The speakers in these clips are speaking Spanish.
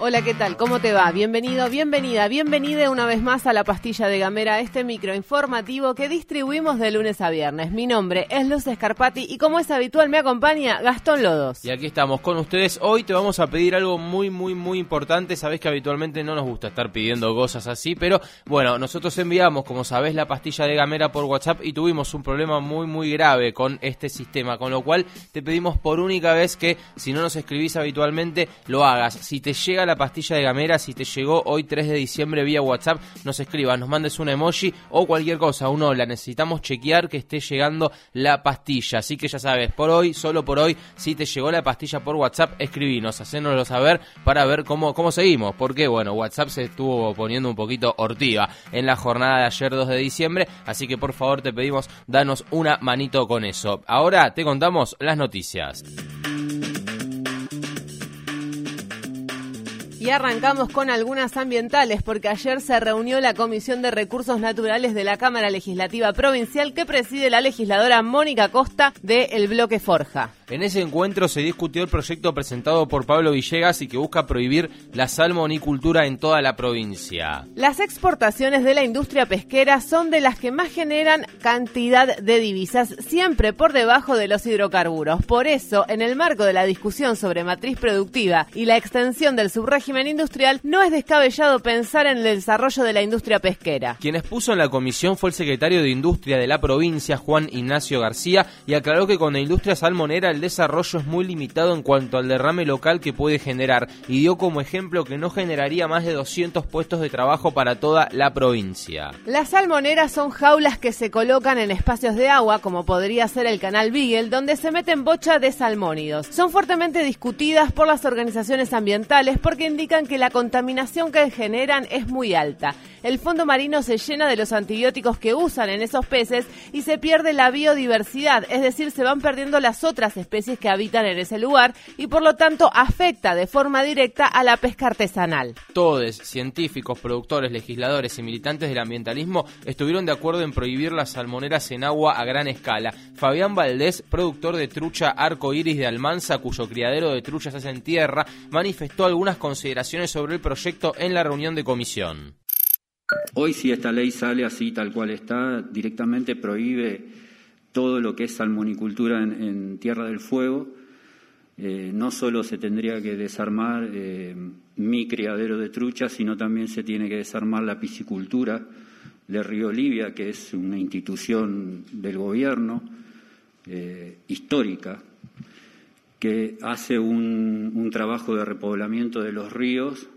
Hola, ¿qué tal? ¿Cómo te va? Bienvenido, bienvenida, bienvenida una vez más a la pastilla de Gamera, este micro informativo que distribuimos de lunes a viernes. Mi nombre es Luz Escarpati y como es habitual me acompaña Gastón Lodos. Y aquí estamos con ustedes. Hoy te vamos a pedir algo muy, muy, muy importante. Sabés que habitualmente no nos gusta estar pidiendo cosas así, pero bueno, nosotros enviamos, como sabés, la pastilla de Gamera por WhatsApp y tuvimos un problema muy, muy grave con este sistema, con lo cual te pedimos por única vez que si no nos escribís habitualmente, lo hagas. Si te llega la pastilla de Gamera, si te llegó hoy 3 de diciembre vía WhatsApp, nos escribas, nos mandes un emoji o cualquier cosa, un hola, necesitamos chequear que esté llegando la pastilla, así que ya sabes, por hoy, solo por hoy, si te llegó la pastilla por WhatsApp, escribinos, hacénoslo saber para ver cómo, cómo seguimos, porque bueno, WhatsApp se estuvo poniendo un poquito hortiva en la jornada de ayer 2 de diciembre, así que por favor te pedimos, danos una manito con eso. Ahora te contamos las noticias. Y arrancamos con algunas ambientales porque ayer se reunió la Comisión de Recursos Naturales de la Cámara Legislativa Provincial que preside la legisladora Mónica Costa de El Bloque Forja. En ese encuentro se discutió el proyecto presentado por Pablo Villegas y que busca prohibir la salmonicultura en toda la provincia. Las exportaciones de la industria pesquera son de las que más generan cantidad de divisas, siempre por debajo de los hidrocarburos. Por eso, en el marco de la discusión sobre matriz productiva y la extensión del subrégimen industrial, no es descabellado pensar en el desarrollo de la industria pesquera. Quien expuso en la comisión fue el secretario de Industria de la provincia, Juan Ignacio García, y aclaró que con la industria salmonera el desarrollo es muy limitado en cuanto al derrame local que puede generar y dio como ejemplo que no generaría más de 200 puestos de trabajo para toda la provincia. Las salmoneras son jaulas que se colocan en espacios de agua, como podría ser el canal Beagle, donde se meten bocha de salmónidos. Son fuertemente discutidas por las organizaciones ambientales porque indican que la contaminación que generan es muy alta. El fondo marino se llena de los antibióticos que usan en esos peces y se pierde la biodiversidad, es decir, se van perdiendo las otras especies que habitan en ese lugar y por lo tanto afecta de forma directa a la pesca artesanal. Todos, científicos, productores, legisladores y militantes del ambientalismo estuvieron de acuerdo en prohibir las salmoneras en agua a gran escala. Fabián Valdés, productor de trucha arco iris de Almanza, cuyo criadero de truchas es en tierra, manifestó algunas consideraciones sobre el proyecto en la reunión de comisión. Hoy si esta ley sale así tal cual está, directamente prohíbe todo lo que es salmonicultura en, Tierra del Fuego. Eh, no solo se tendría que desarmar eh, mi criadero de truchas, sino también se tiene que desarmar la piscicultura de Río Olivia, que es una institución del gobierno eh, histórica, que hace un, un, trabajo de repoblamiento de los ríos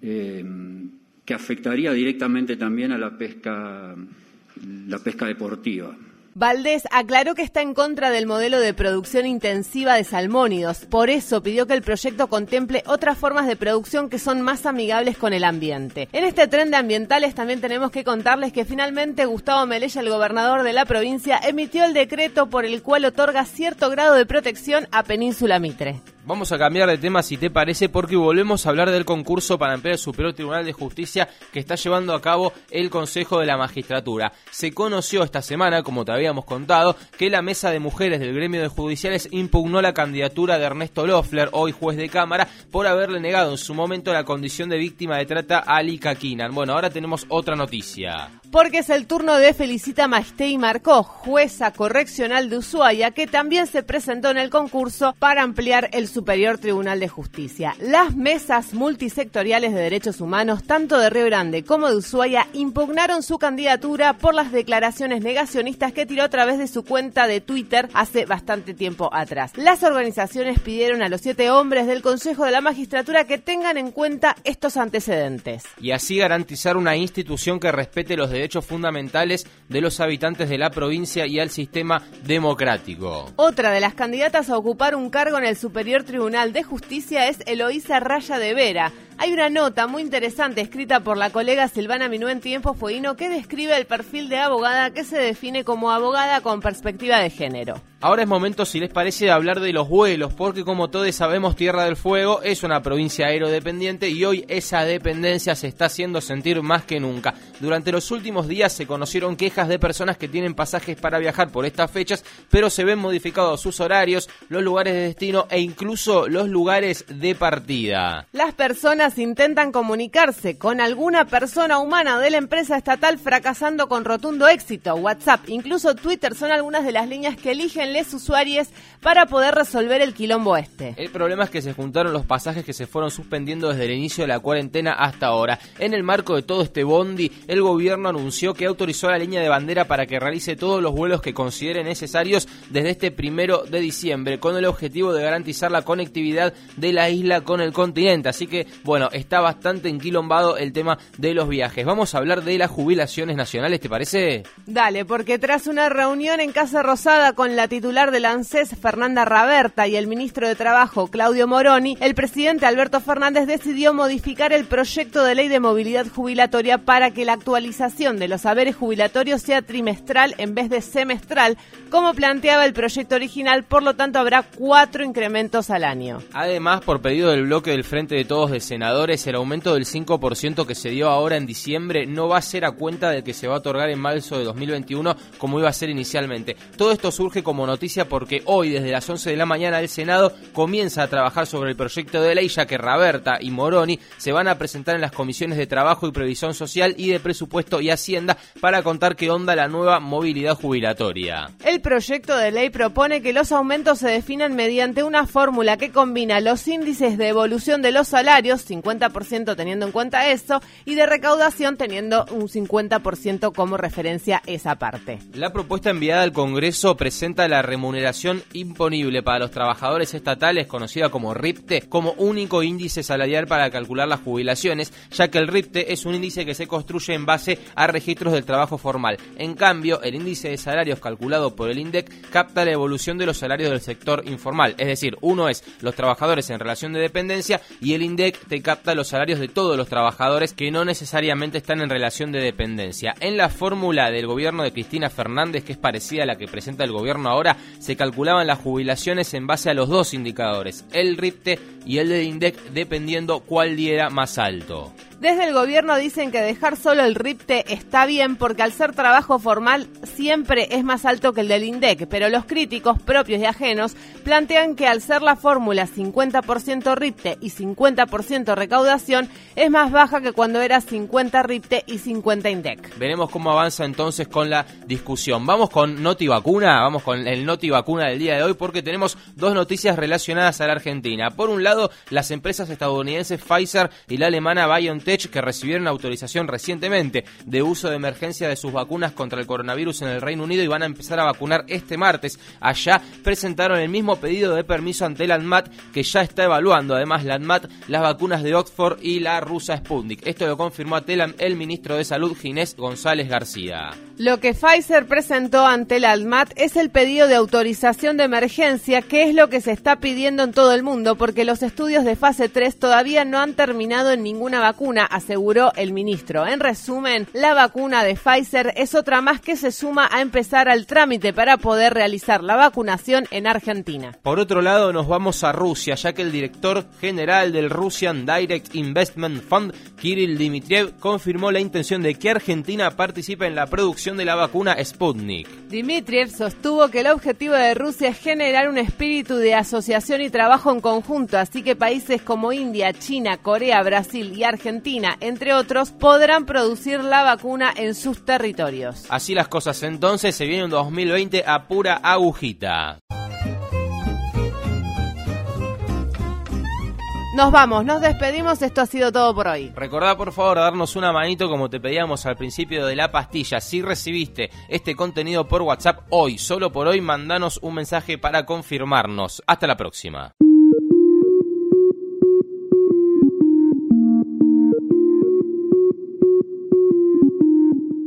que afectaría directamente también a la pesca, la pesca deportiva. Valdés aclaró que está en contra del modelo de producción intensiva de salmónidos. Por eso pidió que el proyecto contemple otras formas de producción que son más amigables con el ambiente. En este tren de ambientales también tenemos que contarles que finalmente Gustavo Melella, el gobernador de la provincia, emitió el decreto por el cual otorga cierto grado de protección a Península Mitre. Vamos a cambiar de tema si te parece porque volvemos a hablar del concurso para emplear el Superior Tribunal de Justicia que está llevando a cabo el Consejo de la Magistratura. Se conoció esta semana, como te habíamos contado, que la mesa de mujeres del gremio de judiciales impugnó la candidatura de Ernesto Loeffler, hoy juez de Cámara, por haberle negado en su momento la condición de víctima de trata a Ali Kakinan. Bueno, ahora tenemos otra noticia. Porque es el turno de Felicita Maistei Marcó, jueza correccional de Ushuaia, que también se presentó en el concurso para ampliar el Superior Tribunal de Justicia. Las mesas multisectoriales de derechos humanos, tanto de Río Grande como de Ushuaia, impugnaron su candidatura por las declaraciones negacionistas que tiró a través de su cuenta de Twitter hace bastante tiempo atrás. Las organizaciones pidieron a los siete hombres del Consejo de la Magistratura que tengan en cuenta estos antecedentes. Y así garantizar una institución que respete los derechos fundamentales de los habitantes de la provincia y al sistema democrático. Otra de las candidatas a ocupar un cargo en el Superior Tribunal de Justicia es Eloísa Raya de Vera. Hay una nota muy interesante escrita por la colega Silvana Minú en Tiempo Fueguino que describe el perfil de abogada que se define como abogada con perspectiva de género. Ahora es momento, si les parece, de hablar de los vuelos, porque como todos sabemos, Tierra del Fuego es una provincia aerodependiente y hoy esa dependencia se está haciendo sentir más que nunca. Durante los últimos días se conocieron quejas de personas que tienen pasajes para viajar por estas fechas, pero se ven modificados sus horarios, los lugares de destino e incluso los lugares de partida. Las personas intentan comunicarse con alguna persona humana de la empresa estatal fracasando con rotundo éxito. WhatsApp, incluso Twitter son algunas de las líneas que eligen les usuarios para poder resolver el quilombo este. El problema es que se juntaron los pasajes que se fueron suspendiendo desde el inicio de la cuarentena hasta ahora. En el marco de todo este bondi, el gobierno anunció que autorizó a la línea de bandera para que realice todos los vuelos que considere necesarios desde este primero de diciembre, con el objetivo de garantizar la conectividad de la isla con el continente. Así que, bueno, está bastante enquilombado el tema de los viajes. Vamos a hablar de las jubilaciones nacionales, ¿te parece? Dale, porque tras una reunión en Casa Rosada con la titular del ANSES, Fernanda Raberta, y el ministro de Trabajo, Claudio Moroni, el presidente Alberto Fernández decidió modificar el proyecto de ley de movilidad jubilatoria para que la actualización de los saberes jubilatorios sea trimestral en vez de semestral, como planteaba el proyecto original, por lo tanto habrá cuatro incrementos al año. Además, por pedido del bloque del Frente de Todos de Senadores, el aumento del 5% que se dio ahora en diciembre no va a ser a cuenta del que se va a otorgar en marzo de 2021 como iba a ser inicialmente. Todo esto surge como noticia porque hoy desde las 11 de la mañana el Senado comienza a trabajar sobre el proyecto de ley ya que Raberta y Moroni se van a presentar en las comisiones de Trabajo y Previsión Social y de Presupuesto y Hacienda para contar qué onda la nueva movilidad jubilatoria. El proyecto de ley propone que los aumentos se definan mediante una fórmula que combina los índices de evolución de los salarios, 50% teniendo en cuenta eso, y de recaudación teniendo un 50% como referencia esa parte. La propuesta enviada al Congreso presenta la remuneración imponible para los trabajadores estatales, conocida como RIPTE, como único índice salarial para calcular las jubilaciones, ya que el RIPTE es un índice que se construye en base a registros del trabajo formal. En cambio, el índice de salarios calculado por el INDEC capta la evolución de los salarios del sector informal, es decir, uno es los trabajadores en relación de dependencia y el INDEC te capta los salarios de todos los trabajadores que no necesariamente están en relación de dependencia. En la fórmula del gobierno de Cristina Fernández, que es parecida a la que presenta el gobierno ahora, se calculaban las jubilaciones en base a los dos indicadores, el RIPTE y el de INDEC, dependiendo cuál diera más alto. Desde el gobierno dicen que dejar solo el RIPTE está bien porque al ser trabajo formal siempre es más alto que el del INDEC, pero los críticos propios y ajenos plantean que al ser la fórmula 50% RIPTE y 50% recaudación es más baja que cuando era 50 RIPTE y 50 INDEC. Veremos cómo avanza entonces con la discusión. Vamos con Noti Vacuna, vamos con el Noti Vacuna del día de hoy porque tenemos dos noticias relacionadas a la Argentina. Por un lado, las empresas estadounidenses Pfizer y la alemana BioNTech que recibieron autorización recientemente de uso de emergencia de sus vacunas contra el coronavirus en el Reino Unido y van a empezar a vacunar este martes. Allá presentaron el mismo pedido de permiso ante la ANMAT que ya está evaluando además la ANMAT las vacunas de Oxford y la rusa Sputnik. Esto lo confirmó a Telam el ministro de Salud Ginés González García. Lo que Pfizer presentó ante la ANMAT es el pedido de autorización de emergencia, que es lo que se está pidiendo en todo el mundo, porque los estudios de fase 3 todavía no han terminado en ninguna vacuna, aseguró el ministro. En resumen, la vacuna de Pfizer es otra más que se suma a empezar al trámite para poder realizar la vacunación en Argentina. Por otro lado, nos vamos a Rusia, ya que el director general del Russian Direct Investment Fund, Kirill Dmitriev, confirmó la intención de que Argentina participe en la producción de la vacuna Sputnik. Dmitriev sostuvo que el objetivo de Rusia es generar un espíritu de asociación y trabajo en conjunto, así que países como India, China, Corea, Brasil y Argentina, entre otros, podrán producir la vacuna en sus territorios. Así las cosas entonces, se viene un 2020 a pura agujita. Nos vamos, nos despedimos, esto ha sido todo por hoy. Recordá por favor darnos una manito como te pedíamos al principio de la pastilla. Si recibiste este contenido por WhatsApp hoy, solo por hoy, mandanos un mensaje para confirmarnos. Hasta la próxima.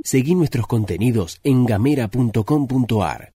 Seguí nuestros contenidos en gamera.com.ar.